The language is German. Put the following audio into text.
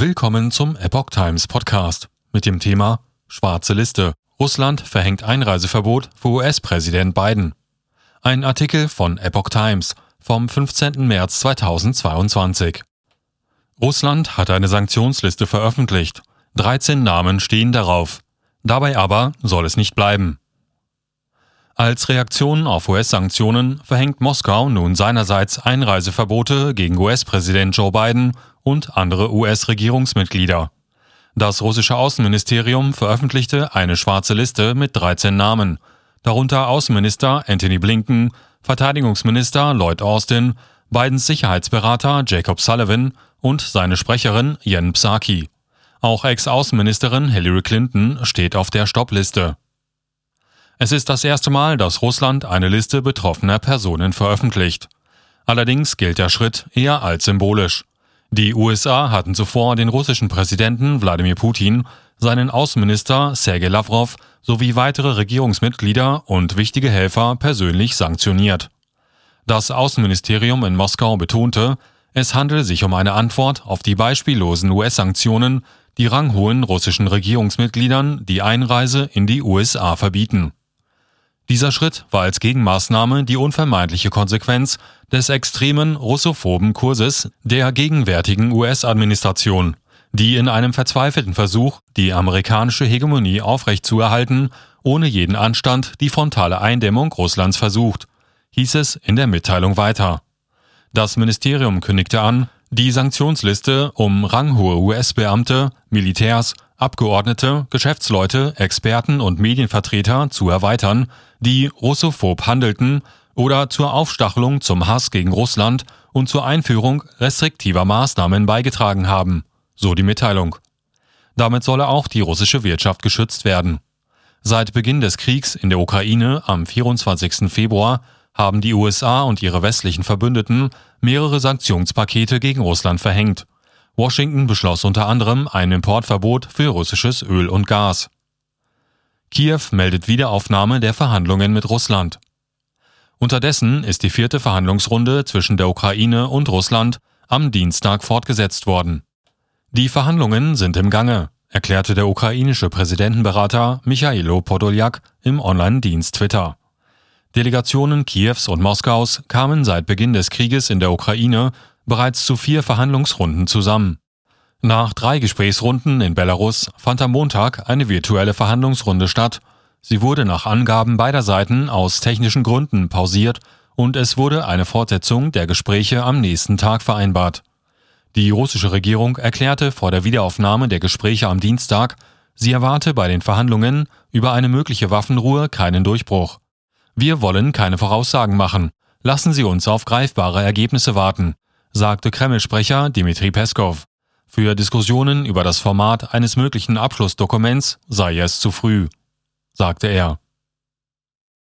Willkommen zum Epoch Times Podcast mit dem Thema Schwarze Liste. Russland verhängt Einreiseverbot für US-Präsident Biden. Ein Artikel von Epoch Times vom 15. März 2022. Russland hat eine Sanktionsliste veröffentlicht. 13 Namen stehen darauf. Dabei aber soll es nicht bleiben. Als Reaktion auf US-Sanktionen verhängt Moskau nun seinerseits Einreiseverbote gegen US-Präsident Joe Biden und andere US-Regierungsmitglieder. Das russische Außenministerium veröffentlichte eine schwarze Liste mit 13 Namen, darunter Außenminister Anthony Blinken, Verteidigungsminister Lloyd Austin, Bidens Sicherheitsberater Jacob Sullivan und seine Sprecherin Jen Psaki. Auch Ex-Außenministerin Hillary Clinton steht auf der Stoppliste. Es ist das erste Mal, dass Russland eine Liste betroffener Personen veröffentlicht. Allerdings gilt der Schritt eher als symbolisch. Die USA hatten zuvor den russischen Präsidenten Wladimir Putin, seinen Außenminister Sergei Lavrov sowie weitere Regierungsmitglieder und wichtige Helfer persönlich sanktioniert. Das Außenministerium in Moskau betonte, es handele sich um eine Antwort auf die beispiellosen US-Sanktionen, die ranghohen russischen Regierungsmitgliedern die Einreise in die USA verbieten. Dieser Schritt war als Gegenmaßnahme die unvermeidliche Konsequenz des extremen russophoben Kurses der gegenwärtigen US-Administration, die in einem verzweifelten Versuch, die amerikanische Hegemonie aufrechtzuerhalten, ohne jeden Anstand die frontale Eindämmung Russlands versucht, hieß es in der Mitteilung weiter. Das Ministerium kündigte an, die Sanktionsliste um ranghohe US-Beamte, Militärs, Abgeordnete, Geschäftsleute, Experten und Medienvertreter zu erweitern, die russophob handelten oder zur Aufstachelung zum Hass gegen Russland und zur Einführung restriktiver Maßnahmen beigetragen haben, so die Mitteilung. Damit solle auch die russische Wirtschaft geschützt werden. Seit Beginn des Kriegs in der Ukraine am 24. Februar haben die USA und ihre westlichen Verbündeten mehrere Sanktionspakete gegen Russland verhängt. Washington beschloss unter anderem ein Importverbot für russisches Öl und Gas. Kiew meldet Wiederaufnahme der Verhandlungen mit Russland. Unterdessen ist die vierte Verhandlungsrunde zwischen der Ukraine und Russland am Dienstag fortgesetzt worden. Die Verhandlungen sind im Gange, erklärte der ukrainische Präsidentenberater Michailo Podoljak im Online-Dienst Twitter. Delegationen Kiews und Moskaus kamen seit Beginn des Krieges in der Ukraine bereits zu vier Verhandlungsrunden zusammen. Nach drei Gesprächsrunden in Belarus fand am Montag eine virtuelle Verhandlungsrunde statt. Sie wurde nach Angaben beider Seiten aus technischen Gründen pausiert und es wurde eine Fortsetzung der Gespräche am nächsten Tag vereinbart. Die russische Regierung erklärte vor der Wiederaufnahme der Gespräche am Dienstag, sie erwarte bei den Verhandlungen über eine mögliche Waffenruhe keinen Durchbruch. Wir wollen keine Voraussagen machen. Lassen Sie uns auf greifbare Ergebnisse warten sagte Kreml-Sprecher Dmitri Peskov. Für Diskussionen über das Format eines möglichen Abschlussdokuments sei es zu früh, sagte er.